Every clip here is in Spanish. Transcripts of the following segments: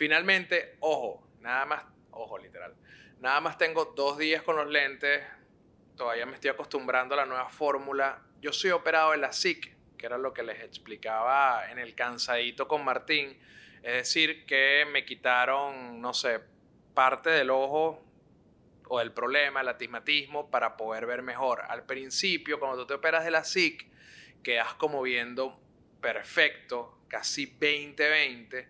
Finalmente, ojo, nada más, ojo literal, nada más tengo dos días con los lentes, todavía me estoy acostumbrando a la nueva fórmula. Yo soy operado de la SIC, que era lo que les explicaba en el cansadito con Martín. Es decir, que me quitaron, no sé, parte del ojo o del problema, el astigmatismo, para poder ver mejor. Al principio, cuando tú te operas de la SIC, quedas como viendo perfecto, casi 20-20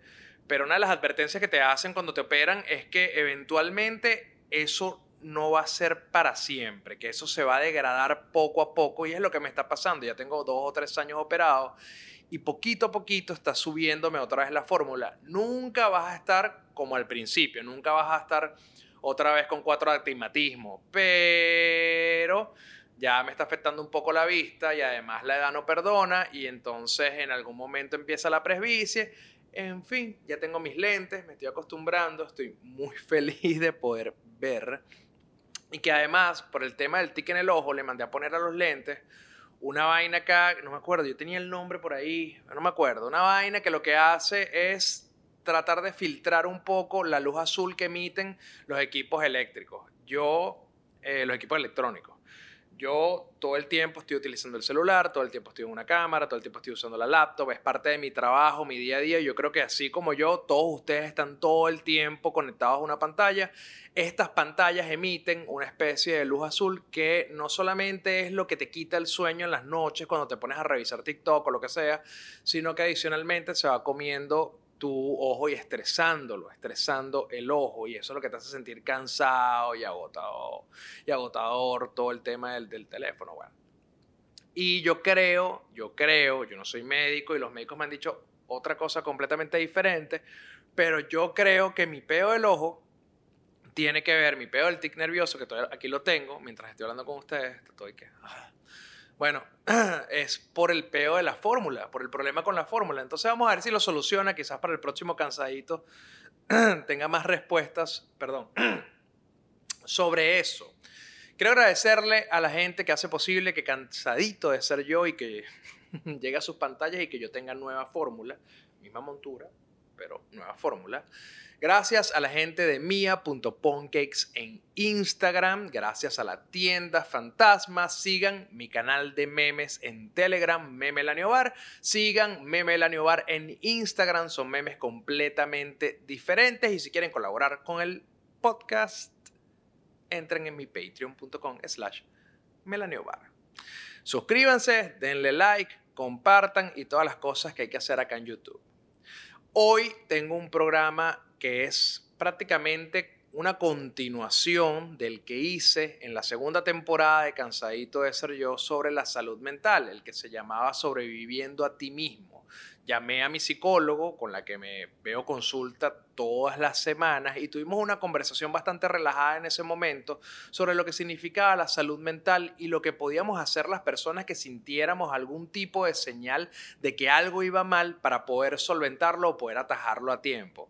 pero una de las advertencias que te hacen cuando te operan es que eventualmente eso no va a ser para siempre, que eso se va a degradar poco a poco y es lo que me está pasando. Ya tengo dos o tres años operado y poquito a poquito está subiéndome otra vez la fórmula. Nunca vas a estar como al principio, nunca vas a estar otra vez con cuatro astigmatismo, pero ya me está afectando un poco la vista y además la edad no perdona y entonces en algún momento empieza la presbicie en fin, ya tengo mis lentes, me estoy acostumbrando, estoy muy feliz de poder ver. Y que además, por el tema del tic en el ojo, le mandé a poner a los lentes una vaina acá, no me acuerdo, yo tenía el nombre por ahí, no me acuerdo, una vaina que lo que hace es tratar de filtrar un poco la luz azul que emiten los equipos eléctricos. Yo, eh, los equipos electrónicos yo todo el tiempo estoy utilizando el celular, todo el tiempo estoy en una cámara, todo el tiempo estoy usando la laptop, es parte de mi trabajo, mi día a día. Yo creo que así como yo, todos ustedes están todo el tiempo conectados a una pantalla. Estas pantallas emiten una especie de luz azul que no solamente es lo que te quita el sueño en las noches cuando te pones a revisar TikTok o lo que sea, sino que adicionalmente se va comiendo tu ojo y estresándolo, estresando el ojo y eso es lo que te hace sentir cansado y agotado y agotador todo el tema del, del teléfono, bueno. Y yo creo, yo creo, yo no soy médico y los médicos me han dicho otra cosa completamente diferente, pero yo creo que mi peo del ojo tiene que ver, mi peo del tic nervioso, que aquí lo tengo, mientras estoy hablando con ustedes, estoy que... Ah, bueno, es por el peo de la fórmula, por el problema con la fórmula. Entonces vamos a ver si lo soluciona, quizás para el próximo cansadito tenga más respuestas, perdón, sobre eso. Quiero agradecerle a la gente que hace posible que cansadito de ser yo y que llegue a sus pantallas y que yo tenga nueva fórmula, misma montura, pero nueva fórmula. Gracias a la gente de mia.poncakes en Instagram. Gracias a la tienda Fantasma. Sigan mi canal de memes en Telegram, Memelaniobar. Sigan Memelaniobar en Instagram. Son memes completamente diferentes. Y si quieren colaborar con el podcast, entren en mi patreon.com slash melaniobar. Suscríbanse, denle like, compartan y todas las cosas que hay que hacer acá en YouTube. Hoy tengo un programa que es prácticamente una continuación del que hice en la segunda temporada de Cansadito de Ser Yo sobre la salud mental, el que se llamaba Sobreviviendo a ti mismo. Llamé a mi psicólogo, con la que me veo consulta todas las semanas, y tuvimos una conversación bastante relajada en ese momento sobre lo que significaba la salud mental y lo que podíamos hacer las personas que sintiéramos algún tipo de señal de que algo iba mal para poder solventarlo o poder atajarlo a tiempo.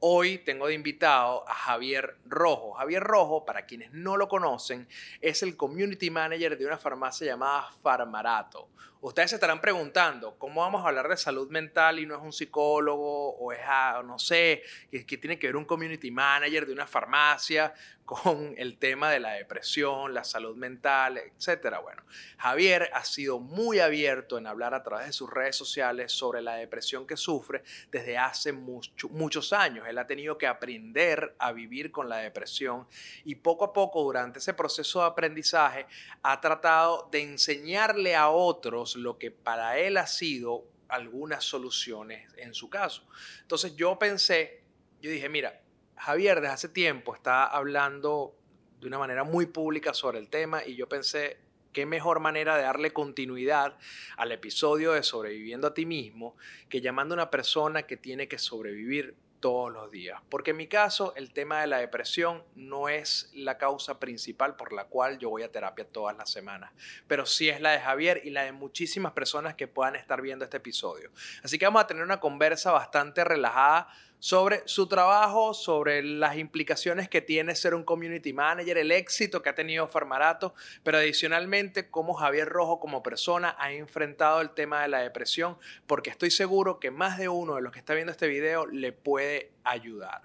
Hoy tengo de invitado a Javier Rojo. Javier Rojo, para quienes no lo conocen, es el community manager de una farmacia llamada Farmarato. Ustedes se estarán preguntando, ¿cómo vamos a hablar de salud mental y no es un psicólogo o es, no sé, que, tiene que ver un community manager de una farmacia con el tema de la depresión, la salud mental, etcétera? Bueno, Javier ha sido muy abierto en hablar a través de sus redes sociales sobre la depresión que sufre desde hace muchos años. Él ha tenido que aprender a vivir con la depresión y poco a poco durante ese proceso de aprendizaje ha tratado de enseñarle a otros lo que para él ha sido algunas soluciones en su caso. Entonces yo pensé, yo dije, mira, Javier desde hace tiempo está hablando de una manera muy pública sobre el tema y yo pensé, qué mejor manera de darle continuidad al episodio de sobreviviendo a ti mismo que llamando a una persona que tiene que sobrevivir todos los días. Porque en mi caso, el tema de la depresión no es la causa principal por la cual yo voy a terapia todas las semanas, pero sí es la de Javier y la de muchísimas personas que puedan estar viendo este episodio. Así que vamos a tener una conversa bastante relajada sobre su trabajo, sobre las implicaciones que tiene ser un community manager, el éxito que ha tenido Farmarato, pero adicionalmente cómo Javier Rojo como persona ha enfrentado el tema de la depresión, porque estoy seguro que más de uno de los que está viendo este video le puede ayudar.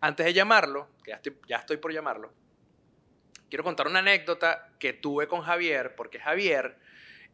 Antes de llamarlo, que ya estoy, ya estoy por llamarlo, quiero contar una anécdota que tuve con Javier, porque Javier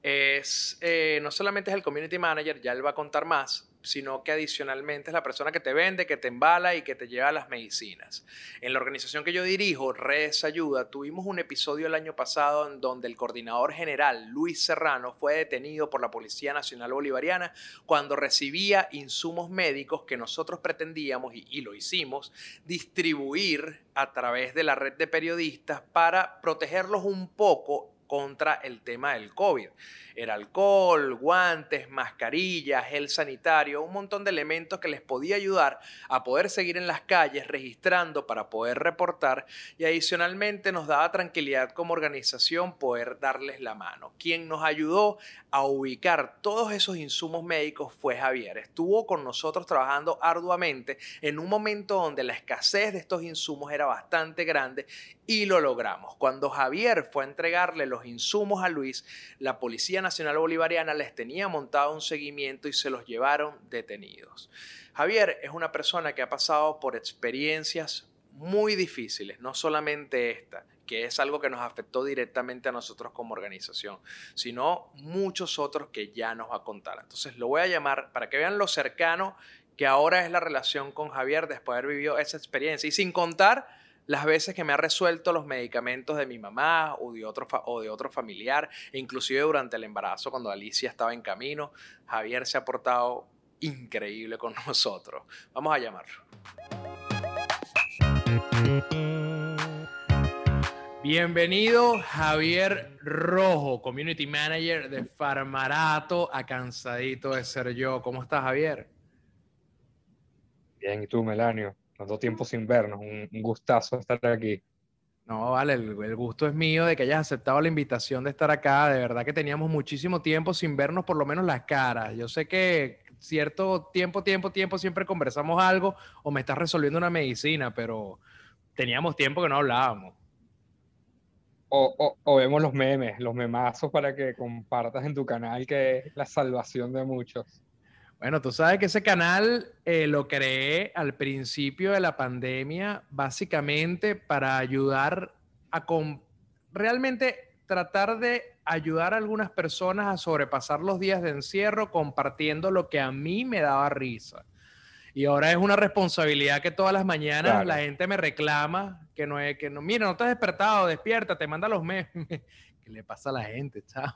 es, eh, no solamente es el community manager, ya él va a contar más, sino que adicionalmente es la persona que te vende, que te embala y que te lleva las medicinas. En la organización que yo dirijo, Redes Ayuda, tuvimos un episodio el año pasado en donde el coordinador general, Luis Serrano, fue detenido por la Policía Nacional Bolivariana cuando recibía insumos médicos que nosotros pretendíamos, y, y lo hicimos, distribuir a través de la red de periodistas para protegerlos un poco contra el tema del COVID. Era alcohol, guantes, mascarillas, gel sanitario, un montón de elementos que les podía ayudar a poder seguir en las calles registrando para poder reportar y adicionalmente nos daba tranquilidad como organización poder darles la mano. Quien nos ayudó a ubicar todos esos insumos médicos fue Javier. Estuvo con nosotros trabajando arduamente en un momento donde la escasez de estos insumos era bastante grande y lo logramos. Cuando Javier fue a entregarle los insumos a Luis, la Policía Nacional Bolivariana les tenía montado un seguimiento y se los llevaron detenidos. Javier es una persona que ha pasado por experiencias muy difíciles, no solamente esta, que es algo que nos afectó directamente a nosotros como organización, sino muchos otros que ya nos va a contar. Entonces lo voy a llamar para que vean lo cercano que ahora es la relación con Javier después de haber vivido esa experiencia y sin contar las veces que me ha resuelto los medicamentos de mi mamá o de otro, o de otro familiar, inclusive durante el embarazo cuando Alicia estaba en camino, Javier se ha portado increíble con nosotros. Vamos a llamarlo. Bienvenido Javier Rojo, Community Manager de Farmarato, a cansadito de ser yo. ¿Cómo estás Javier? Bien, ¿y tú Melanio? Tanto tiempo sin vernos, un, gustazo estar aquí. No, vale, el, gusto es mío de que hayas aceptado la invitación de estar acá. De verdad que teníamos muchísimo tiempo sin vernos por lo menos las caras. Yo sé que cierto tiempo, tiempo, tiempo siempre conversamos algo o me estás resolviendo una medicina, pero teníamos tiempo que no hablábamos. O, o, vemos los memes, los memazos para que compartas en tu canal, que es la salvación de muchos. Bueno, tú sabes que ese canal eh, lo creé al principio de la pandemia, básicamente para ayudar a realmente tratar de ayudar a algunas personas a sobrepasar los días de encierro compartiendo lo que a mí me daba risa. Y ahora es una responsabilidad que todas las mañanas la gente me reclama que no es que no, mira, no te has despertado, despierta, te manda los memes. ¿Qué le pasa a la gente, chao?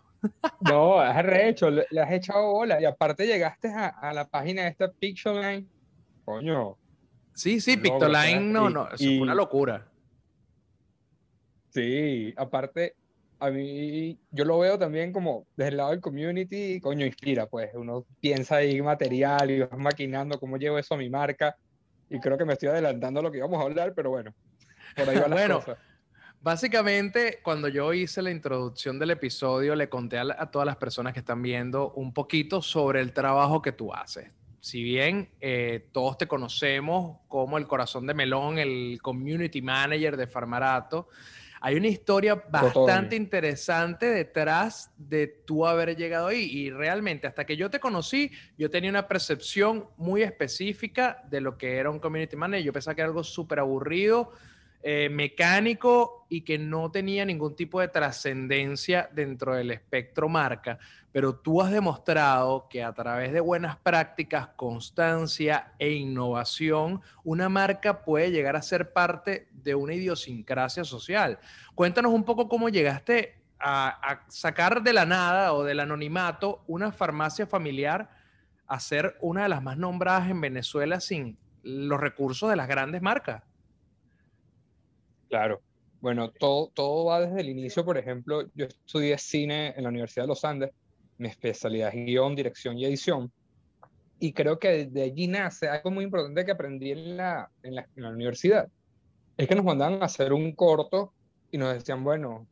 No, has rehecho, le, has echado bola. Y aparte llegaste a, la página de esta Pictoline. Coño. Sí, sí, Pictoline, no, no, eso fue una locura. Sí, aparte, a mí, yo lo veo también como desde el lado del community, coño, inspira, pues. Uno piensa ahí material y vas maquinando cómo llevo eso a mi marca. Y creo que me estoy adelantando a lo que íbamos a hablar, pero bueno, por ahí va la bueno, Básicamente, cuando yo hice la introducción del episodio, le conté a, todas las personas que están viendo un poquito sobre el trabajo que tú haces. Si bien eh, todos te conocemos como el corazón de melón, el community manager de Farmarato, hay una historia bastante interesante detrás de tú haber llegado ahí. Y realmente, hasta que yo te conocí, yo tenía una percepción muy específica de lo que era un community manager. Yo pensaba que era algo súper aburrido, eh, mecánico y que no tenía ningún tipo de trascendencia dentro del espectro marca, pero tú has demostrado que a través de buenas prácticas, constancia e innovación, una marca puede llegar a ser parte de una idiosincrasia social. Cuéntanos un poco cómo llegaste a, sacar de la nada o del anonimato una farmacia familiar a ser una de las más nombradas en Venezuela sin los recursos de las grandes marcas. Claro. Bueno, todo, todo va desde el inicio. Por ejemplo, yo estudié cine en la Universidad de los Andes. Mi especialidad es guion, dirección y edición. Y creo que de allí nace algo muy importante que aprendí en la, en la, en la universidad. Es que nos mandaban a hacer un corto y nos decían, bueno,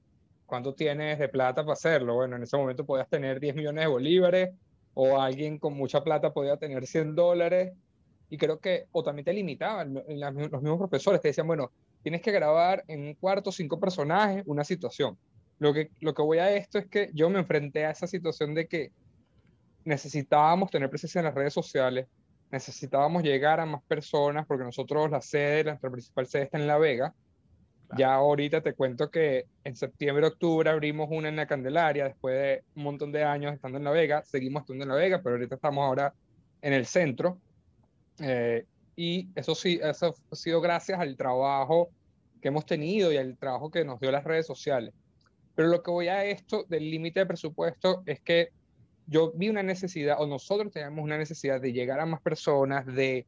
¿cuánto tienes de plata para hacerlo? Bueno, en ese momento podías tener 10 millones de bolívares o alguien con mucha plata podía tener 100 dólares. Y creo que, o también te limitaban los mismos profesores, te decían, bueno, tienes que grabar en un cuarto cinco personajes una situación. Lo que, lo que voy a esto es que yo me enfrenté a esa situación de que necesitábamos tener presencia en las redes sociales, necesitábamos llegar a más personas, porque nosotros la sede, nuestra principal sede está en La Vega. Ya ahorita te cuento que en septiembre, octubre abrimos una en la Candelaria, después de un montón de años estando en La Vega, seguimos estando en La Vega, pero ahorita estamos ahora en el centro. Eh, y eso sí, eso ha sido gracias al trabajo que hemos tenido y al trabajo que nos dio las redes sociales. Pero lo que voy a esto del límite de presupuesto es que yo vi una necesidad, o nosotros tenemos una necesidad de llegar a más personas, de,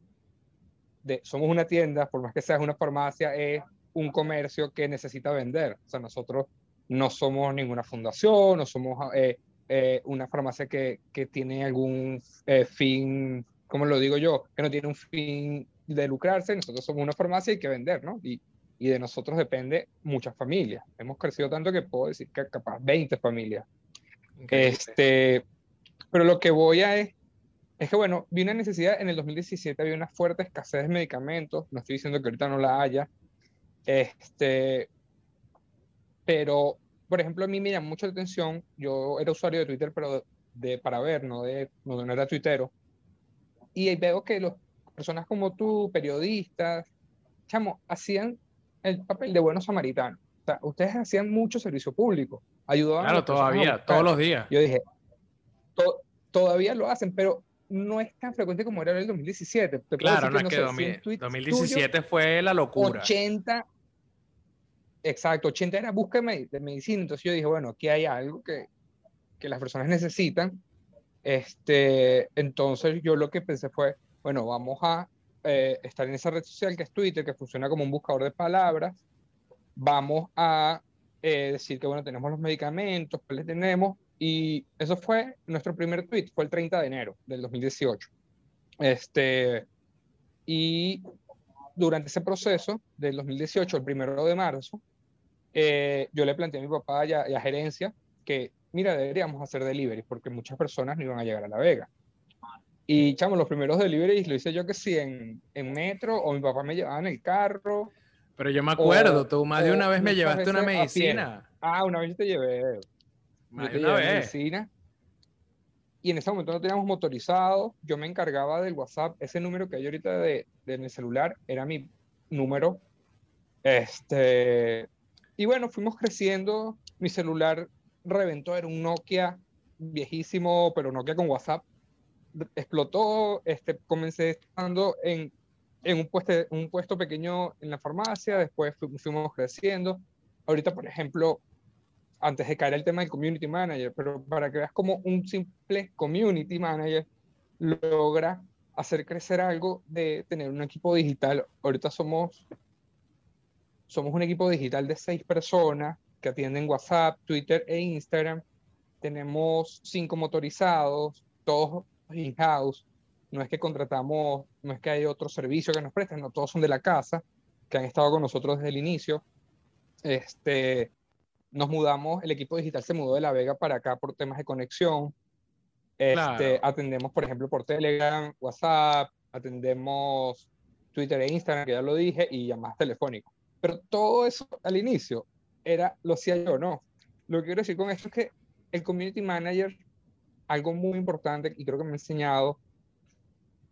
somos una tienda, por más que seas una farmacia, es un comercio que necesita vender. O sea, nosotros no somos ninguna fundación, no somos eh, eh, una farmacia que, que tiene algún eh, fin, como lo digo yo, que no tiene un fin de lucrarse, nosotros somos una farmacia y hay que vender, ¿no? Y, y de nosotros depende muchas familias. Hemos crecido tanto que puedo decir que capaz 20 familias. Este, pero lo que voy a es, es que, bueno, vi una necesidad, en el 2017 había una fuerte escasez de medicamentos, no estoy diciendo que ahorita no la haya, este, pero, por ejemplo, a mí me llama mucho la atención, yo era usuario de Twitter, pero de, para ver, no, de, no, no era tuitero, y veo que las personas como tú, periodistas, chamo, hacían el papel de buenos samaritanos. O sea, ustedes hacían mucho servicio público, ayudaban claro, todavía, todos los días. Yo dije, todavía lo hacen, pero no es tan frecuente como era en el 2017. claro, no es que 2017 fue la locura. 80, exacto, 80 era búsqueda de medicina, entonces yo dije, bueno, aquí hay algo que, que las personas necesitan. Este, entonces yo lo que pensé fue, bueno, vamos a eh, estar en esa red social que es Twitter, que funciona como un buscador de palabras. Vamos a eh, decir que, bueno, tenemos los medicamentos, cuáles tenemos, y eso fue nuestro primer tweet, fue el 30 de enero del 2018. Este, y durante ese proceso del 2018, el primero de marzo, eh, yo le planteé a mi papá y a, gerencia que, mira, deberíamos hacer delivery porque muchas personas no iban a llegar a La Vega. Y, chamo, los primeros deliveries lo hice yo que sí en, en metro o mi papá me llevaba en el carro. Pero yo me acuerdo, tú más de una vez me llevaste una medicina. Ah, una vez yo te llevé. Y en ese momento no teníamos motorizado. Yo me encargaba del WhatsApp. Ese número que hay ahorita de, de mi celular era mi número. Este, y bueno, fuimos creciendo. Mi celular reventó. Era un Nokia viejísimo, pero Nokia con WhatsApp. Explotó. Este, comencé estando en, en un, puesto, un puesto pequeño en la farmacia. Después fuimos creciendo. Ahorita, por ejemplo, antes de caer el tema del community manager, pero para que veas cómo un simple community manager logra hacer crecer algo de tener un equipo digital. Ahorita somos, somos un equipo digital de seis personas que atienden WhatsApp, Twitter e Instagram. Tenemos cinco motorizados, todos in-house. No es que contratamos, no es que hay otro servicio que nos presten, no, todos son de la casa, que han estado con nosotros desde el inicio. Este, nos mudamos, el equipo digital se mudó de La Vega para acá por temas de conexión. Este, Atendemos, por ejemplo, por Telegram, WhatsApp, atendemos Twitter e Instagram, que ya lo dije, y llamadas telefónicas. Pero todo eso al inicio era, lo hacía yo, ¿no? Lo que quiero decir con esto es que el community manager, algo muy importante, y creo que me ha enseñado,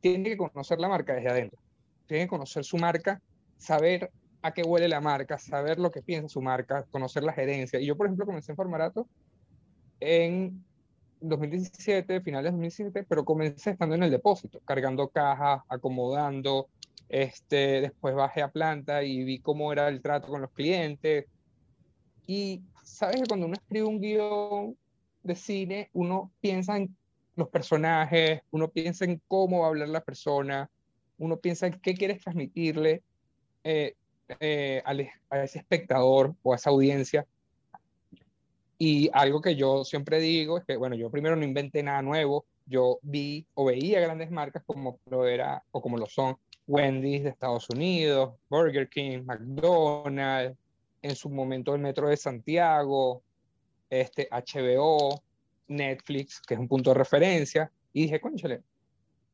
tiene que conocer la marca desde adentro. Tiene que conocer su marca, saber a qué huele la marca, saber lo que piensa su marca, conocer la gerencia. Y yo, por ejemplo, comencé en Formarato en 2017, finales de 2017, pero comencé estando en el depósito, cargando cajas, acomodando. Este, después bajé a planta y vi cómo era el trato con los clientes. Y sabes que cuando uno escribe un guion de cine, uno piensa en los personajes, uno piensa en cómo va a hablar la persona, uno piensa en qué quieres transmitirle. Eh, eh, a ese espectador o a esa audiencia. Y algo que yo siempre digo es que, bueno, yo primero no inventé nada nuevo, yo vi o veía grandes marcas como lo era o como lo son Wendy's de Estados Unidos, Burger King, McDonald's, en su momento el Metro de Santiago, este HBO, Netflix, que es un punto de referencia, y dije, conchale,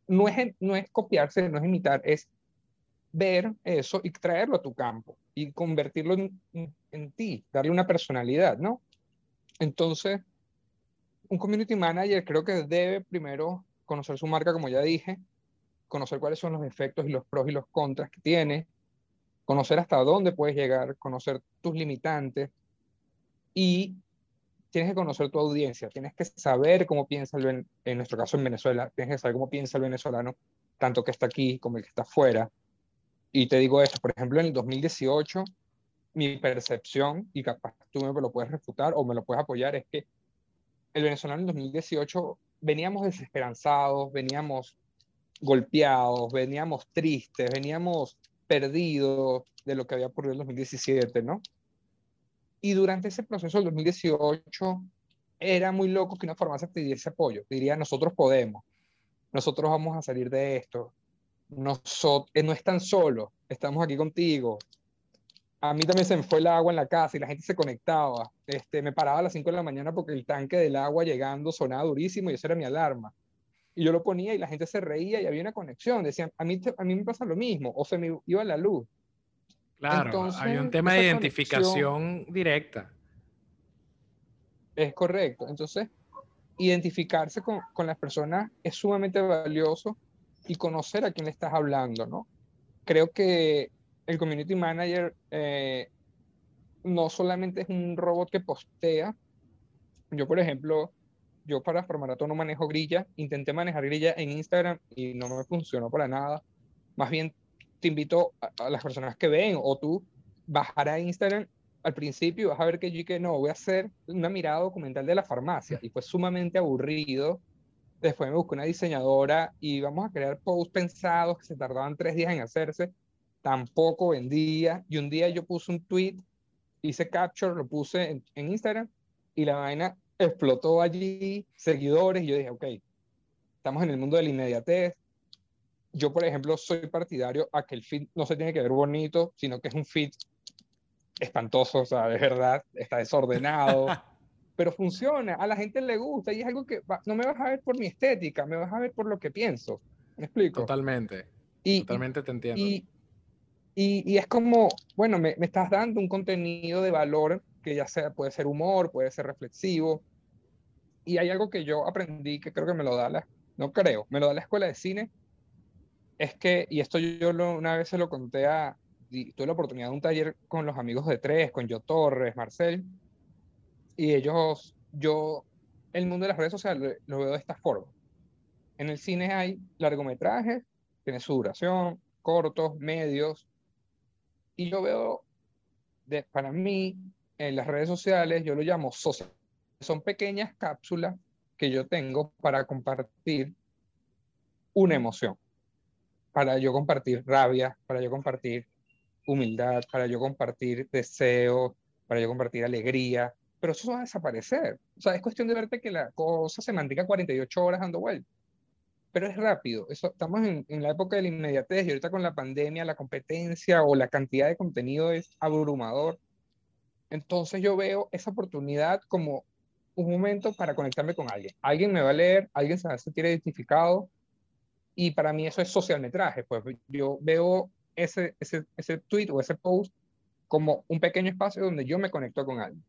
no es, no es copiarse, no es imitar, es ver eso y traerlo a tu campo y convertirlo en, en, ti, darle una personalidad, ¿no? Entonces, un community manager creo que debe primero conocer su marca, como ya dije, conocer cuáles son los efectos y los pros y los contras que tiene, conocer hasta dónde puedes llegar, conocer tus limitantes y tienes que conocer tu audiencia, tienes que saber cómo piensa, el, en nuestro caso en Venezuela, tienes que saber cómo piensa el venezolano, tanto que está aquí como el que está afuera. Y te digo esto, por ejemplo, en el 2018, mi percepción, y capaz tú me lo puedes refutar o me lo puedes apoyar, es que el venezolano en 2018 veníamos desesperanzados, veníamos golpeados, veníamos tristes, veníamos perdidos de lo que había ocurrido en 2017, ¿no? Y durante ese proceso del 2018 era muy loco que una farmacia te diese apoyo. Diría, nosotros podemos, nosotros vamos a salir de esto, nosotros, eh, no están solos, estamos aquí contigo. A mí también se me fue el agua en la casa y la gente se conectaba. Este, me paraba a las 5 de la mañana porque el tanque del agua llegando sonaba durísimo y eso era mi alarma. Y yo lo ponía y la gente se reía y había una conexión. Decían, a mí, a mí me pasa lo mismo, o se me iba la luz. Claro, hay un tema de identificación directa. Es correcto. Entonces, identificarse con, con, las personas es sumamente valioso y conocer a quién le estás hablando, ¿no? Creo que el community manager eh, no solamente es un robot que postea. Yo, por ejemplo, yo para Formarato no manejo grilla. Intenté manejar grilla en Instagram y no me funcionó para nada. Más bien te invito a, las personas que ven o tú bajar a Instagram al principio y vas a ver que yo que no, voy a hacer una mirada documental de la farmacia y fue sumamente aburrido. Después me busqué una diseñadora y vamos a crear posts pensados que se tardaban tres días en hacerse. Tampoco vendía. Y un día yo puse un tweet, hice capture, lo puse en, en Instagram y la vaina explotó allí, seguidores. Y yo dije, ok, estamos en el mundo de la inmediatez, yo, por ejemplo, soy partidario a que el feed no se tiene que ver bonito, sino que es un feed espantoso, o sea, de verdad, está desordenado, pero funciona, a la gente le gusta y es algo que no me vas a ver por mi estética, me vas a ver por lo que pienso. ¿Me explico? Totalmente. Y, Totalmente te entiendo. Y, y, y es como, bueno, me, me, estás dando un contenido de valor que ya sea, puede ser humor, puede ser reflexivo. Y hay algo que yo aprendí que creo que me lo da la, no creo, me lo da la escuela de cine, es que, y esto yo una vez se lo conté a, tuve la oportunidad de un taller con los amigos de Tres, con Yo Torres, Marcel, y ellos, yo, el mundo de las redes sociales lo veo de esta forma. En el cine hay largometrajes, tiene su duración, cortos, medios, y yo veo, de, para mí, en las redes sociales, yo lo llamo social. Son pequeñas cápsulas que yo tengo para compartir una emoción para yo compartir rabia, para yo compartir humildad, para yo compartir deseo, para yo compartir alegría, pero eso va a desaparecer. O sea, es cuestión de verte que la cosa se mantenga 48 horas dando vuelta. Pero es rápido. Eso, estamos en, en, la época de la inmediatez y ahorita con la pandemia, la competencia o la cantidad de contenido es abrumador. Entonces yo veo esa oportunidad como un momento para conectarme con alguien. Alguien me va a leer, alguien se va a sentir identificado, y para mí eso es social metraje. Pues yo veo ese, ese, ese tweet o ese post como un pequeño espacio donde yo me conecto con alguien.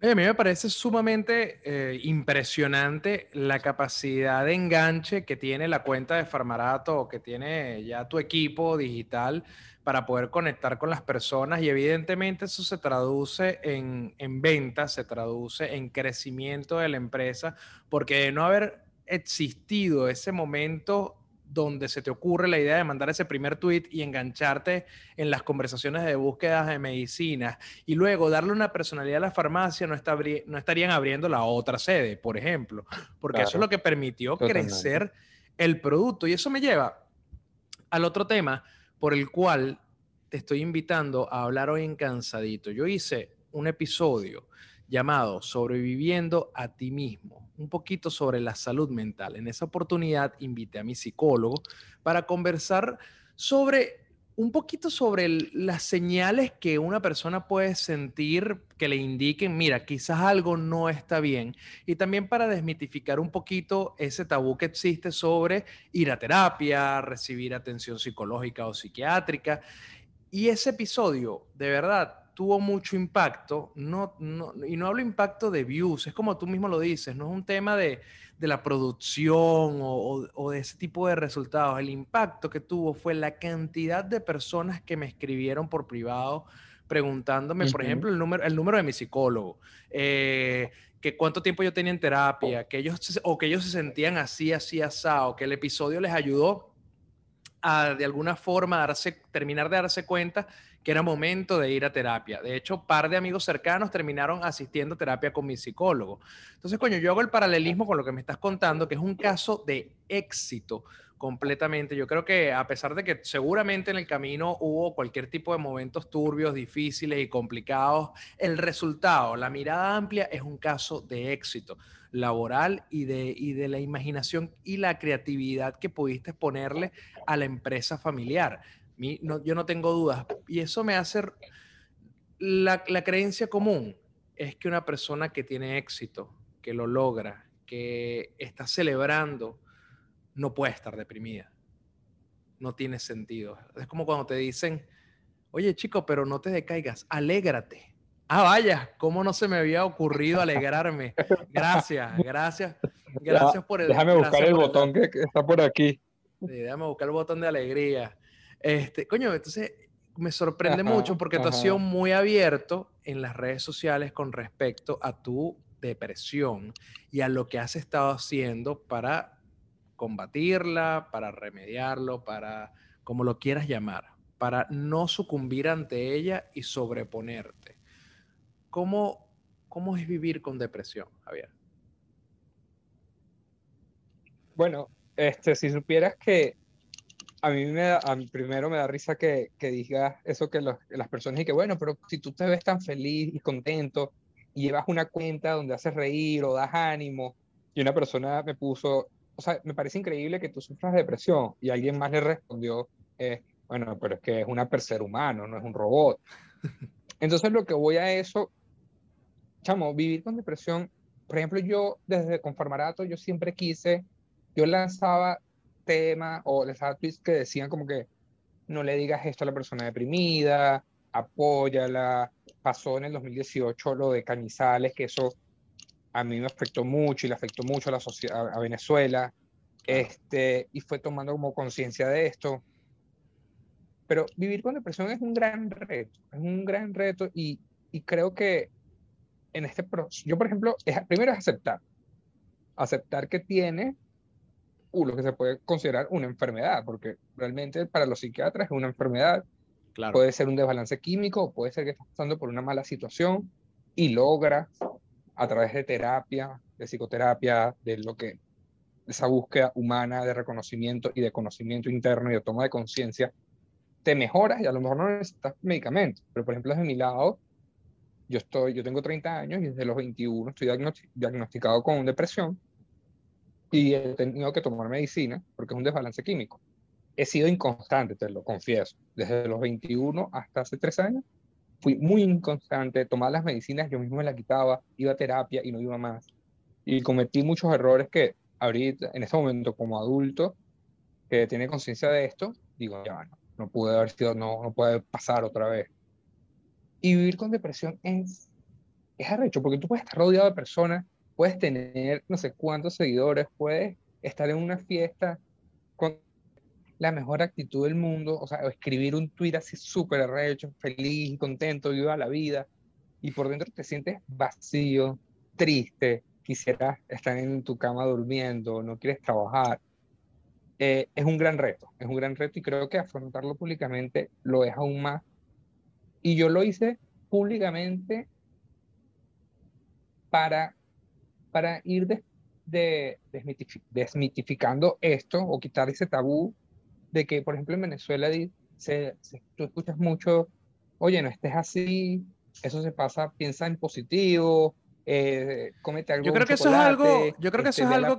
A mí me parece sumamente eh, impresionante la capacidad de enganche que tiene la cuenta de Farmarato o que tiene ya tu equipo digital para poder conectar con las personas. Y evidentemente eso se traduce en, en ventas, se traduce en crecimiento de la empresa, porque de no haber existido ese momento donde se te ocurre la idea de mandar ese primer tweet y engancharte en las conversaciones de búsquedas de medicinas y luego darle una personalidad a la farmacia, no, no estarían abriendo la otra sede, por ejemplo, porque eso es lo que permitió crecer el producto. Y eso me lleva al otro tema por el cual te estoy invitando a hablar hoy en Cansadito. Yo hice un episodio llamado Sobreviviendo a ti mismo, un poquito sobre la salud mental. En esa oportunidad invité a mi psicólogo para conversar sobre un poquito sobre las señales que una persona puede sentir que le indiquen, mira, quizás algo no está bien. Y también para desmitificar un poquito ese tabú que existe sobre ir a terapia, recibir atención psicológica o psiquiátrica. Y ese episodio, de verdad, tuvo mucho impacto, no, y no hablo impacto de views, es como tú mismo lo dices, no es un tema de, de la producción o, de ese tipo de resultados. El impacto que tuvo fue la cantidad de personas que me escribieron por privado preguntándome, por ejemplo, el número, el número de mi psicólogo, eh, que cuánto tiempo yo tenía en terapia, que ellos, o que ellos se sentían así, así, asado, que el episodio les ayudó a de alguna forma darse, terminar de darse cuenta que era momento de ir a terapia. De hecho, par de amigos cercanos terminaron asistiendo a terapia con mi psicólogo. Entonces, coño, yo hago el paralelismo con lo que me estás contando, que es un caso de éxito completamente. Yo creo que a pesar de que seguramente en el camino hubo cualquier tipo de momentos turbios, difíciles y complicados, el resultado, la mirada amplia es un caso de éxito laboral y de, y de la imaginación y la creatividad que pudiste ponerle a la empresa familiar yo no tengo dudas. Y eso me hace... La, la creencia común es que una persona que tiene éxito, que lo logra, que está celebrando, no puede estar deprimida. No tiene sentido. Es como cuando te dicen, oye chico, pero no te decaigas, alégrate. Ah, vaya, ¿cómo no se me había ocurrido alegrarme? Gracias, gracias, gracias por el... Déjame buscar el botón que, está por aquí. déjame buscar el botón de alegría. Este, coño, entonces me sorprende mucho porque tú has sido muy abierto en las redes sociales con respecto a tu depresión y a lo que has estado haciendo para combatirla, para remediarlo, para como lo quieras llamar, para no sucumbir ante ella y sobreponerte. ¿Cómo, cómo es vivir con depresión, Javier? Bueno, este, si supieras que a mí me da, a mí primero me da risa que, que digas eso que, las personas y que bueno, pero si tú te ves tan feliz y contento y llevas una cuenta donde haces reír o das ánimo y una persona me puso, o sea, me parece increíble que tú sufras depresión y alguien más le respondió, eh, bueno, pero es que es una ser humano, no es un robot. Entonces lo que voy a eso, chamo, vivir con depresión, por ejemplo, yo desde Conformarato, yo siempre quise, yo lanzaba tema o les daba tweets que decían como que no le digas esto a la persona deprimida, apóyala. Pasó en el 2018 lo de Cañizales, que eso a mí me afectó mucho y le afectó mucho a, la sociedad, a Venezuela. Este, y fue tomando como conciencia de esto. Pero vivir con depresión es un gran reto, es un gran reto y, y creo que en este proceso, yo por ejemplo, es, primero es aceptar, aceptar que tiene lo que se puede considerar una enfermedad, porque realmente para los psiquiatras es una enfermedad. Claro. Puede ser un desbalance químico, puede ser que estás pasando por una mala situación y logra a través de terapia, de psicoterapia, de lo que esa búsqueda humana de reconocimiento y de conocimiento interno y de toma de conciencia, te mejoras y a lo mejor no necesitas medicamentos. Pero por ejemplo, desde mi lado, yo, estoy, yo tengo 30 años y desde los 21 estoy diagnosticado con depresión y he tenido que tomar medicina porque es un desbalance químico. He sido inconstante, te lo confieso. Desde los 21 hasta hace tres años fui muy inconstante. Tomar las medicinas, yo mismo me las quitaba, iba a terapia y no iba más. Y cometí muchos errores que ahorita, en este momento, como adulto, que tiene conciencia de esto, digo, ya no, no pude haber sido, no, no puede pasar otra vez. Y vivir con depresión es, es arrecho, porque tú puedes estar rodeado de personas puedes tener no sé cuántos seguidores, puedes estar en una fiesta con la mejor actitud del mundo, o sea, escribir un tweet así súper arrecho, feliz y contento, viva la vida, y por dentro te sientes vacío, triste, quisieras estar en tu cama durmiendo, no quieres trabajar. Eh, es un gran reto, es un gran reto y creo que afrontarlo públicamente lo es aún más. Y yo lo hice públicamente para para ir de, desmitificando esto o quitar ese tabú de que, por ejemplo, en Venezuela se, tú escuchas mucho, oye, no estés así, eso se pasa, piensa en positivo, eh, comete algo. Yo creo que eso es algo, yo creo que eso es algo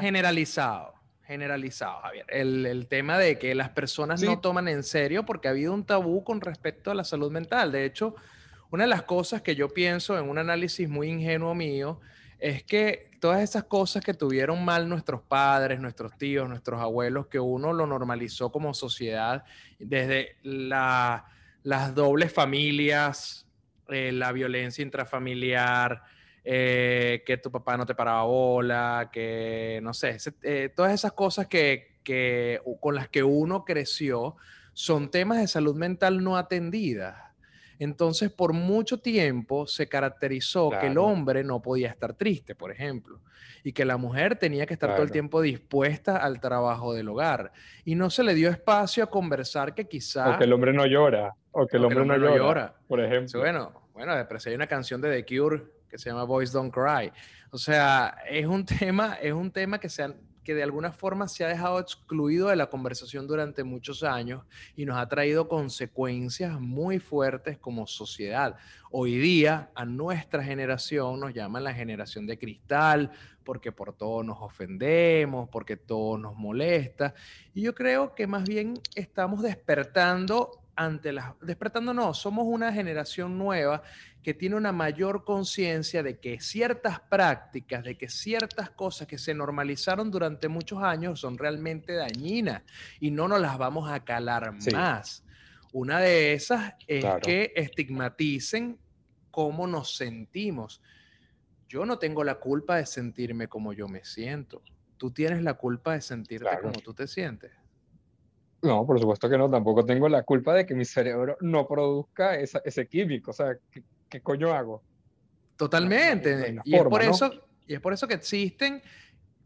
generalizado, generalizado, Javier. El, el, tema de que las personas no toman en serio porque ha habido un tabú con respecto a la salud mental. De hecho, una de las cosas que yo pienso en un análisis muy ingenuo mío es que todas esas cosas que tuvieron mal nuestros padres, nuestros tíos, nuestros abuelos, que uno lo normalizó como sociedad, desde las dobles familias, eh, la violencia intrafamiliar, eh, que tu papá no te paraba bola, que no sé, eh, todas esas cosas que, con las que uno creció son temas de salud mental no atendidas entonces, por mucho tiempo se caracterizó que el hombre no podía estar triste, por ejemplo, y que la mujer tenía que estar todo el tiempo dispuesta al trabajo del hogar. Y no se le dio espacio a conversar que quizá... O que el hombre no llora, o que el, hombre, no, llora, por ejemplo. bueno, bueno, pero hay una canción de The Cure que se llama Boys Don't Cry. O sea, es un tema, es un tema que se han que de alguna forma se ha dejado excluido de la conversación durante muchos años y nos ha traído consecuencias muy fuertes como sociedad. Hoy día a nuestra generación nos llaman la generación de cristal porque por todo nos ofendemos, porque todo nos molesta. Y yo creo que más bien estamos despertando ante las... Despertando no, somos una generación nueva que tiene una mayor conciencia de que ciertas prácticas, de que ciertas cosas que se normalizaron durante muchos años son realmente dañinas y no nos las vamos a calar más. Una de esas es que estigmaticen cómo nos sentimos. Yo no tengo la culpa de sentirme como yo me siento. Tú tienes la culpa de sentirte como tú te sientes. No, por supuesto que no. Tampoco tengo la culpa de que mi cerebro no produzca ese químico. O sea, ¿qué coño hago? Totalmente. y, es por eso, y es por eso que existen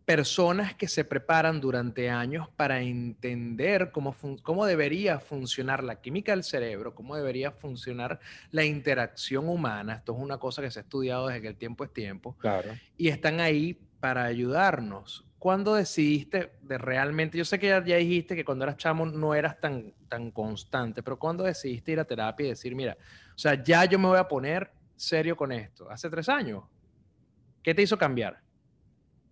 personas que se preparan durante años para entender cómo, cómo debería funcionar la química del cerebro, cómo debería funcionar la interacción humana. Esto es una cosa que se ha estudiado desde que el tiempo es tiempo. Claro. Y están ahí para ayudarnos. ¿Cuándo decidiste de realmente, yo sé que ya, dijiste que cuando eras chamo no eras tan, tan constante, pero ¿cuándo decidiste ir a terapia y decir, mira, o sea, ya yo me voy a poner serio con esto? ¿Hace tres años? ¿Qué te hizo cambiar?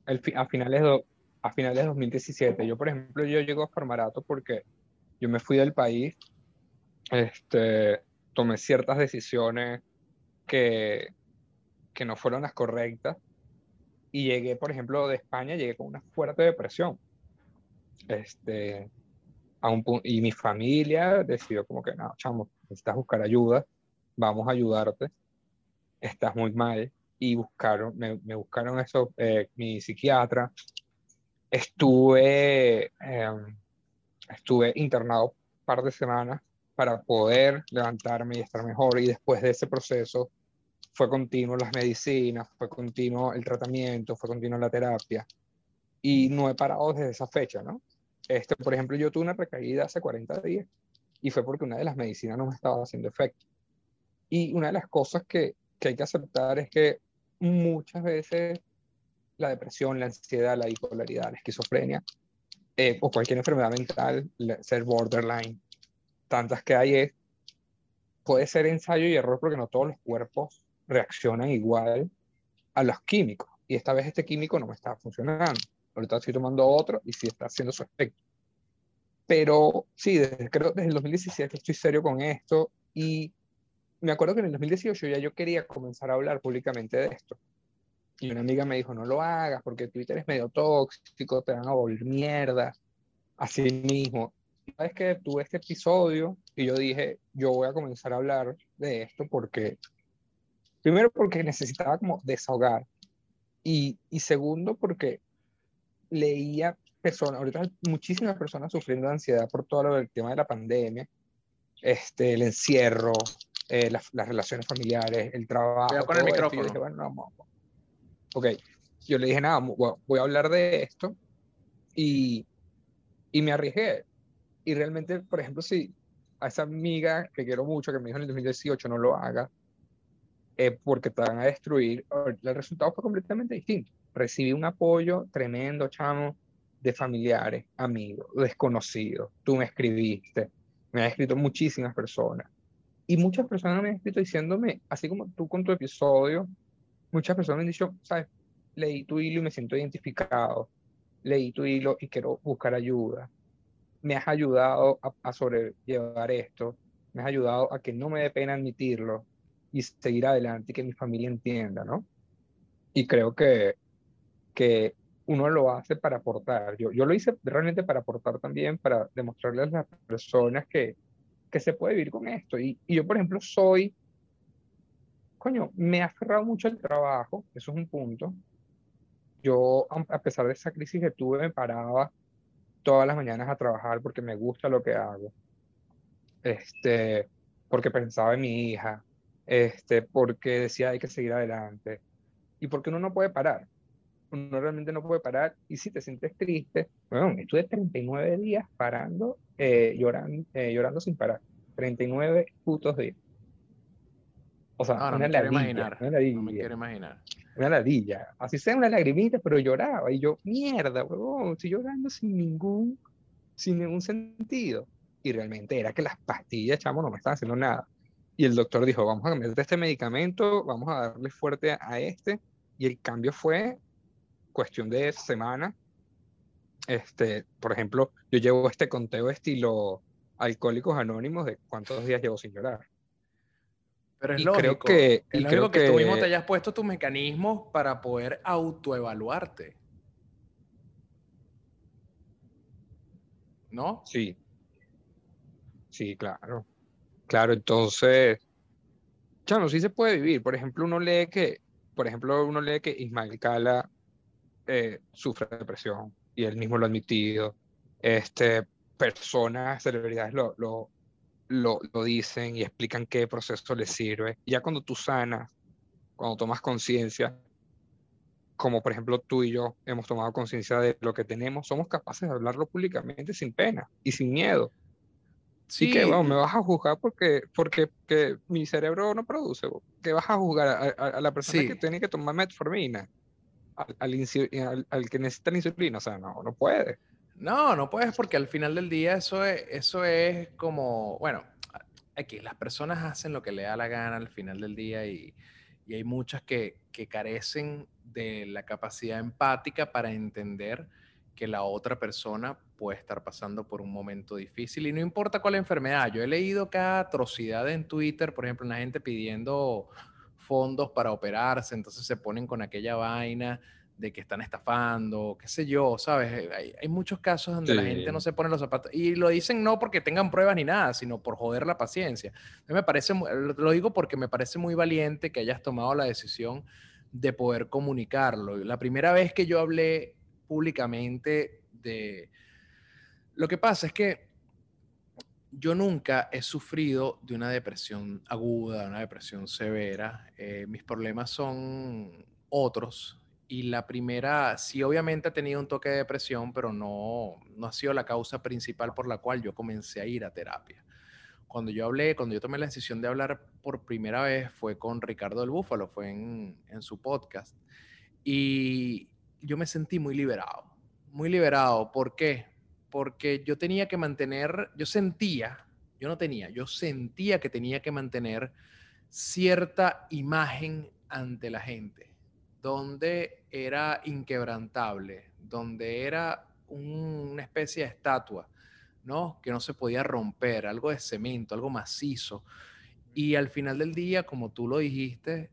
El, a, finales de, a finales de 2017. Yo, por ejemplo, yo llego a Farmarato porque yo me fui del país, este, tomé ciertas decisiones que, que no fueron las correctas y llegué, por ejemplo, de España, llegué con una fuerte depresión. Este, a un y mi familia decidió como que, no, chamo, necesitas buscar ayuda, vamos a ayudarte, estás muy mal. Y buscaron, me, me buscaron eso, eh, mi psiquiatra. Estuve, em, estuve internado un par de semanas para poder levantarme y estar mejor. Y después de ese proceso, fue continuo las medicinas, fue continuo el tratamiento, fue continuo la terapia. Y no he parado desde esa fecha, ¿no? Este, por ejemplo, yo tuve una recaída hace 40 días y fue porque una de las medicinas no me estaba haciendo efecto. Y una de las cosas que, que hay que aceptar es que muchas veces la depresión, la ansiedad, la bipolaridad, la esquizofrenia eh, o cualquier enfermedad mental, ser borderline, tantas que hay, es, puede ser ensayo y error porque no todos los cuerpos reaccionan igual a los químicos. Y esta vez este químico no me está funcionando. Ahorita estoy tomando otro y sí está haciendo su efecto. Pero sí, desde, creo desde el 2017 estoy serio con esto y me acuerdo que en el 2018 ya yo quería comenzar a hablar públicamente de esto. Y una amiga me dijo, no lo hagas porque Twitter es medio tóxico, te van a volver mierda. Así mismo. ¿Sabes que Tuve este episodio y yo dije, yo voy a comenzar a hablar de esto porque Primero porque necesitaba como desahogar. Y, y segundo porque leía personas, ahorita muchísimas personas sufriendo de ansiedad por todo el tema de la pandemia, este, el encierro, eh, las, las, relaciones familiares, el trabajo. Voy con el micrófono. Yo dije, bueno, no, ok, yo le dije, nada, voy a hablar de esto y, y me arriesgué. Y realmente, por ejemplo, si a esa amiga que quiero mucho, que me dijo en el 2018, no lo haga, eh, porque te van a destruir, el resultado fue completamente distinto. Recibí un apoyo tremendo, chamo, de familiares, amigos, desconocidos. Tú me escribiste, me han escrito muchísimas personas. Y muchas personas me han escrito diciéndome, así como tú con tu episodio, muchas personas me han dicho, sabes, leí tu hilo y me siento identificado, leí tu hilo y quiero buscar ayuda, me has ayudado a, a sobrellevar esto, me has ayudado a que no me dé pena admitirlo y seguir adelante y que mi familia entienda, ¿no? Y creo que, que uno lo hace para aportar. Yo, yo lo hice realmente para aportar también, para demostrarles a las personas que, que se puede vivir con esto. Y, y yo, por ejemplo, soy, coño, me he aferrado mucho al trabajo, eso es un punto. Yo, a pesar de esa crisis que tuve, me paraba todas las mañanas a trabajar porque me gusta lo que hago. Este, porque pensaba en mi hija, este, porque decía hay que seguir adelante y porque uno no puede parar. Uno realmente no puede parar y si te sientes triste, bueno, estuve 39 días parando, eh, llorando, eh, llorando sin parar. 39 putos días. O sea, no, una, ladilla, imaginar, una ladilla. No me quiero imaginar. Una ladilla. Así sea una lagrimita, pero lloraba. Y yo, mierda, huevón, estoy llorando sin ningún, sin ningún sentido. Y realmente era que las pastillas, chamo, no me estaban haciendo nada. Y el doctor dijo, vamos a cambiar este medicamento, vamos a darle fuerte a este. Y el cambio fue cuestión de semana. Este, por ejemplo, yo llevo este conteo estilo Alcohólicos Anónimos de cuántos días llevo sin llorar. Pero es lógico, creo que, es creo que, que, tú mismo te hayas puesto tus mecanismos para poder autoevaluarte. ¿No? Sí. Sí, claro. Claro, entonces, no sí se puede vivir. Por ejemplo, uno lee que, por ejemplo, uno lee que Ismael Cala eh, sufre depresión y él mismo lo ha admitido. Este, personas, celebridades lo, lo, lo, lo dicen y explican qué proceso les sirve. Ya cuando tú sanas, cuando tomas conciencia, como por ejemplo tú y yo hemos tomado conciencia de lo que tenemos, somos capaces de hablarlo públicamente sin pena y sin miedo. Sí. que, bueno, me vas a juzgar porque, porque que mi cerebro no produce. Que vas a juzgar a, la persona que tiene que tomar metformina, al, al, al, que necesita insulina. O sea, no, no puede. No, no puedes porque al final del día eso es, eso es como, bueno, aquí las personas hacen lo que le da la gana al final del día y, y hay muchas que, que carecen de la capacidad empática para entender que la otra persona puede estar pasando por un momento difícil y no importa cuál enfermedad. Yo he leído cada atrocidad en Twitter, por ejemplo, una gente pidiendo fondos para operarse, entonces se ponen con aquella vaina de que están estafando, qué sé yo, ¿sabes? Hay, muchos casos donde la gente no se pone los zapatos y lo dicen no porque tengan pruebas ni nada, sino por joder la paciencia. me parece, lo digo porque me parece muy valiente que hayas tomado la decisión de poder comunicarlo. La primera vez que yo hablé públicamente de... Lo que pasa es que yo nunca he sufrido de una depresión aguda, una depresión severa. Eh, mis problemas son otros. Y la primera, sí, obviamente ha tenido un toque de depresión, pero no, no ha sido la causa principal por la cual yo comencé a ir a terapia. Cuando yo hablé, cuando yo tomé la decisión de hablar por primera vez, fue con Ricardo del Búfalo, fue en, en su podcast. Y, yo me sentí muy liberado, muy liberado. ¿Por qué? Porque yo tenía que mantener, yo sentía, yo no tenía, yo sentía que tenía que mantener cierta imagen ante la gente, donde era inquebrantable, donde era una especie de estatua, ¿no? Que no se podía romper, algo de cemento, algo macizo. Y al final del día, como tú lo dijiste,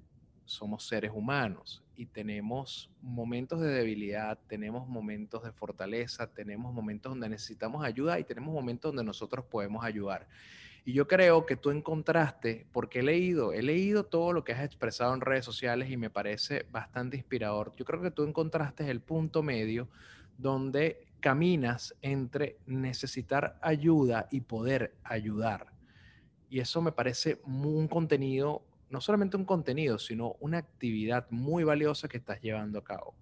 somos seres humanos y tenemos momentos de debilidad, tenemos momentos de fortaleza, tenemos momentos donde necesitamos ayuda y tenemos momentos donde nosotros podemos ayudar. Y yo creo que tú encontraste, porque he leído, he leído todo lo que has expresado en redes sociales y me parece bastante inspirador. Yo creo que tú encontraste el punto medio donde caminas entre necesitar ayuda y poder ayudar. Y eso me parece un contenido no solamente un contenido, sino una actividad muy valiosa que estás llevando a cabo.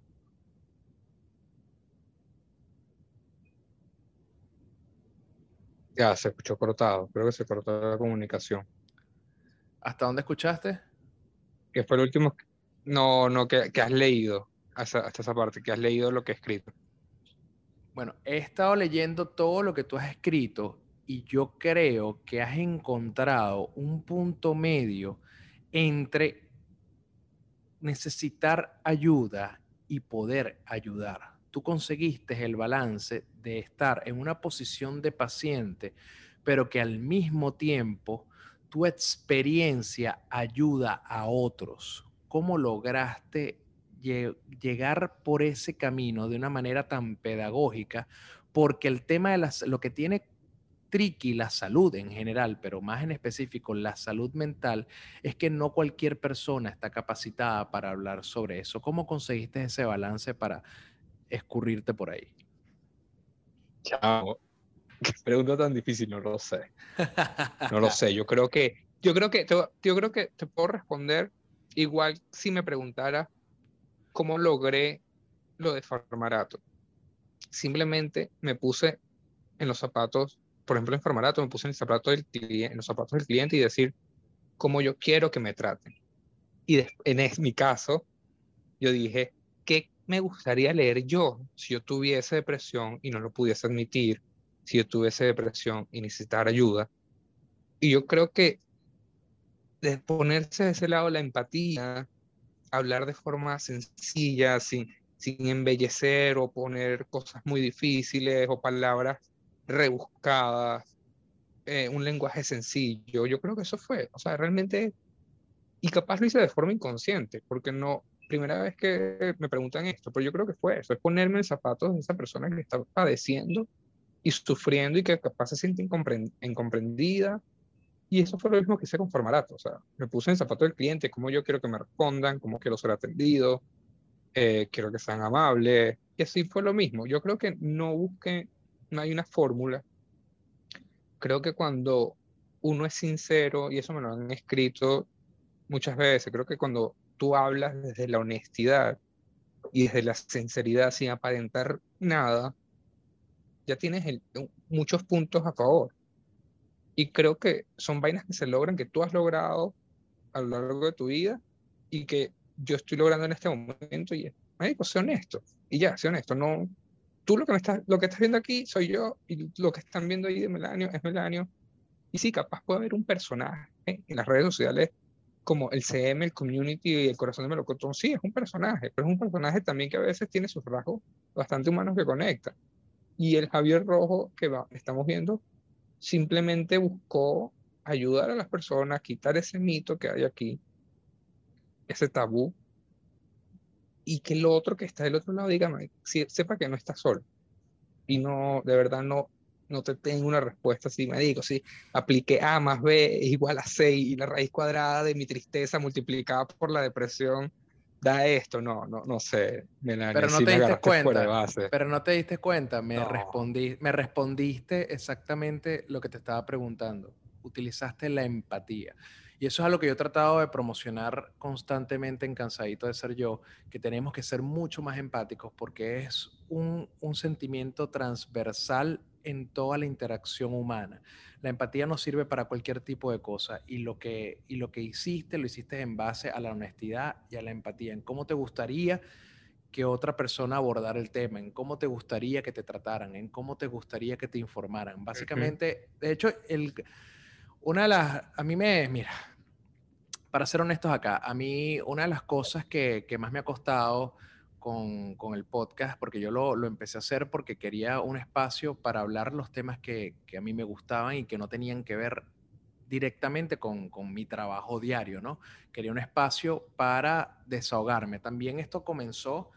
Ya, se escuchó cortado. Creo que se cortó la comunicación. ¿Hasta dónde escuchaste? Que fue el último. No, no, que, has leído. Hasta, hasta, esa parte, que has leído lo que he escrito. Bueno, he estado leyendo todo lo que tú has escrito y yo creo que has encontrado un punto medio entre necesitar ayuda y poder ayudar. Tú conseguiste el balance de estar en una posición de paciente, pero que al mismo tiempo tu experiencia ayuda a otros. ¿Cómo lograste llegar por ese camino de una manera tan pedagógica? Porque el tema de las, lo que tiene tricky la salud en general, pero más en específico la salud mental, es que no cualquier persona está capacitada para hablar sobre eso. ¿Cómo conseguiste ese balance para escurrirte por ahí? Chao. Pregunta tan difícil, no lo sé. No lo sé. Yo creo que, yo creo que, yo creo que te puedo responder igual si me preguntara cómo logré lo de Farmarato. Simplemente me puse en los zapatos por ejemplo, en Formarato me puse en, el zapato en los zapatos del cliente y decir cómo yo quiero que me traten. Y en mi caso, yo dije, ¿qué me gustaría leer yo si yo tuviese depresión y no lo pudiese admitir? Si yo tuviese depresión y necesitara ayuda. Y yo creo que de ponerse de ese lado la empatía, hablar de forma sencilla, sin, sin embellecer o poner cosas muy difíciles o palabras rebuscadas, eh, un lenguaje sencillo. Yo creo que eso fue, o sea, realmente, y capaz lo hice de forma inconsciente, porque no, primera vez que me preguntan esto, pero yo creo que fue eso, es ponerme en zapatos de esa persona que está padeciendo y sufriendo y que capaz se siente incomprendida. Y eso fue lo mismo que hice con Formarato, o sea, me puse en el zapato del cliente, cómo yo quiero que me respondan, cómo quiero ser atendido, eh, quiero que sean amables, y así fue lo mismo. Yo creo que no busqué no hay una fórmula. Creo que cuando uno es sincero, y eso me lo han escrito muchas veces, creo que cuando tú hablas desde la honestidad y desde la sinceridad sin aparentar nada, ya tienes muchos puntos a favor. Y creo que son vainas que se logran, que tú has logrado a lo largo de tu vida y que yo estoy logrando en este momento. Y es, sé honesto. Y ya, sé honesto. No, tú lo que, me estás, lo que estás viendo aquí soy yo y lo que están viendo ahí de Melanio es Melanio. Y sí, capaz puede haber un personaje en las redes sociales como el CM, el community y el corazón de Melocotón. Sí, es un personaje, pero es un personaje también que a veces tiene sus rasgos bastante humanos que conecta. Y el Javier Rojo que va, estamos viendo simplemente buscó ayudar a las personas, quitar ese mito que hay aquí, ese tabú y que el otro que está del otro lado diga, sepa que no está solo. Y no, de verdad no, no te tengo una respuesta así, me digo, si apliqué A más B es igual a C y la raíz cuadrada de mi tristeza multiplicada por la depresión da esto, no, no, no sé, Pero no te diste cuenta, pero no te diste cuenta, me, respondí, me respondiste exactamente lo que te estaba preguntando, utilizaste la empatía. Y eso es algo que yo he tratado de promocionar constantemente en Cansadito de Ser Yo, que tenemos que ser mucho más empáticos porque es un, sentimiento transversal en toda la interacción humana. La empatía nos sirve para cualquier tipo de cosa y lo, que, y lo que hiciste, lo hiciste en base a la honestidad y a la empatía, en cómo te gustaría que otra persona abordara el tema, en cómo te gustaría que te trataran, en cómo te gustaría que te informaran. Básicamente, de hecho, el una de las, a mí me, mira, para ser honestos acá, a mí una de las cosas que, que más me ha costado con, con, el podcast, porque yo lo, lo, empecé a hacer porque quería un espacio para hablar los temas que, que, a mí me gustaban y que no tenían que ver directamente con, con mi trabajo diario, ¿no? Quería un espacio para desahogarme. También esto comenzó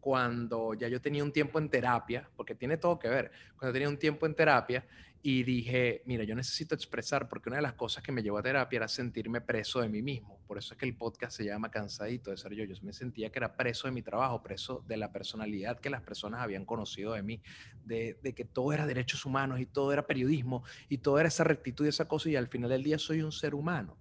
cuando ya yo tenía un tiempo en terapia, porque tiene todo que ver, cuando tenía un tiempo en terapia y dije, mira, yo necesito expresar, porque una de las cosas que me llevó a terapia era sentirme preso de mí mismo. Por eso es que el podcast se llama Cansadito de ser yo. Yo me sentía que era preso de mi trabajo, preso de la personalidad que las personas habían conocido de mí, de, que todo era derechos humanos y todo era periodismo y todo era esa rectitud y esa cosa y al final del día soy un ser humano.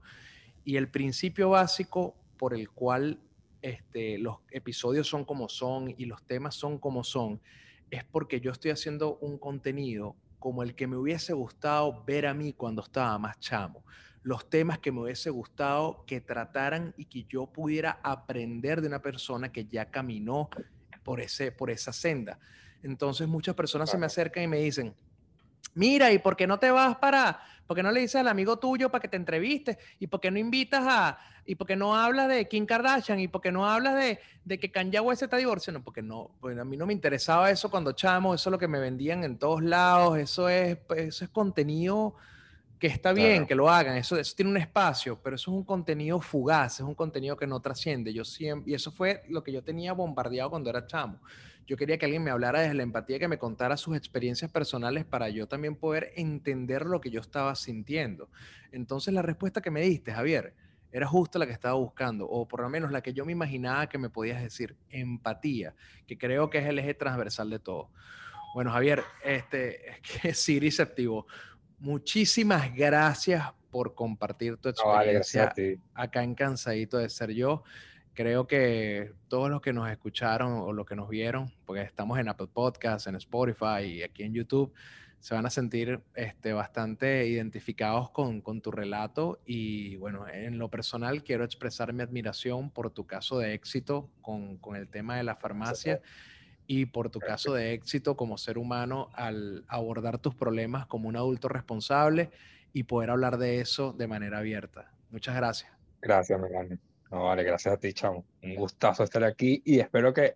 Y el principio básico por el cual este, los episodios son como son y los temas son como son, es porque yo estoy haciendo un contenido como el que me hubiese gustado ver a mí cuando estaba más chamo. Los temas que me hubiese gustado que trataran y que yo pudiera aprender de una persona que ya caminó por, ese, por esa senda. Entonces muchas personas se me acercan y me dicen, mira, ¿y por qué no te vas para, por qué no le dices al amigo tuyo para que te entreviste? ¿Y por qué no invitas a, y por qué no hablas de Kim Kardashian? ¿Y por qué no hablas de, de que Kanye West está divorciando? Porque no, pues a mí no me interesaba eso cuando chamo, eso es lo que me vendían en todos lados, eso es, eso es contenido que está bien que lo hagan, eso, eso tiene un espacio, pero eso es un contenido fugaz, es un contenido que no trasciende. Yo siempre, y eso fue lo que yo tenía bombardeado cuando era chamo. Yo quería que alguien me hablara desde la empatía, que me contara sus experiencias personales para yo también poder entender lo que yo estaba sintiendo. Entonces la respuesta que me diste, Javier, era justo la que estaba buscando, o por lo menos la que yo me imaginaba que me podías decir, empatía, que creo que es el eje transversal de todo. Bueno, Javier, este, es que Siri se activó. Muchísimas gracias por compartir tu experiencia acá en Cansadito de Ser Yo. Creo que todos los que nos escucharon o los que nos vieron, porque estamos en Apple Podcasts, en Spotify y aquí en YouTube, se van a sentir este, bastante identificados con, con, tu relato y bueno, en lo personal quiero expresar mi admiración por tu caso de éxito con, con el tema de la farmacia y por tu caso de éxito como ser humano al abordar tus problemas como un adulto responsable y poder hablar de eso de manera abierta. Muchas gracias. Gracias, Melanie. No, vale, gracias a ti, chamo. Un gustazo estar aquí y espero que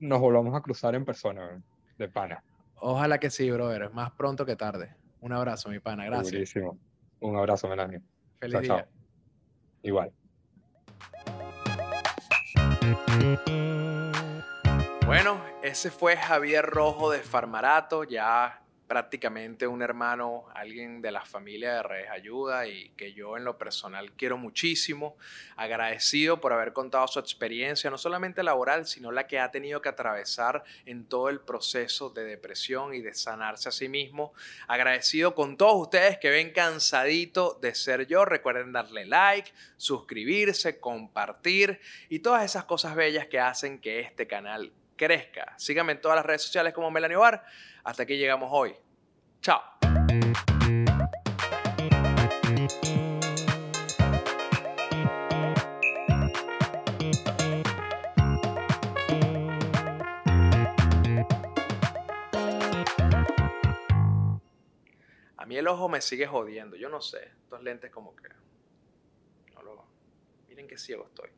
nos volvamos a cruzar en persona, de pana. Ojalá que sí, brother. Más pronto que tarde. Un abrazo, mi pana. Gracias. Buenísimo. Un abrazo, Melanie. Feliz día. Igual. Bueno, ese fue Javier Rojo de Farmarato, ya prácticamente un hermano, alguien de la familia de Redes Ayuda y que yo en lo personal quiero muchísimo, agradecido por haber contado su experiencia, no solamente laboral, sino la que ha tenido que atravesar en todo el proceso de depresión y de sanarse a sí mismo. Agradecido con todos ustedes que ven cansadito de ser yo. Recuerden darle like, suscribirse, compartir y todas esas cosas bellas que hacen que este canal crezca. Síganme en todas las redes sociales como Melanie Bar. Hasta aquí llegamos hoy. Chao. A mí el ojo me sigue jodiendo. Yo no sé. Estos lentes como que... No lo... Miren qué ciego estoy.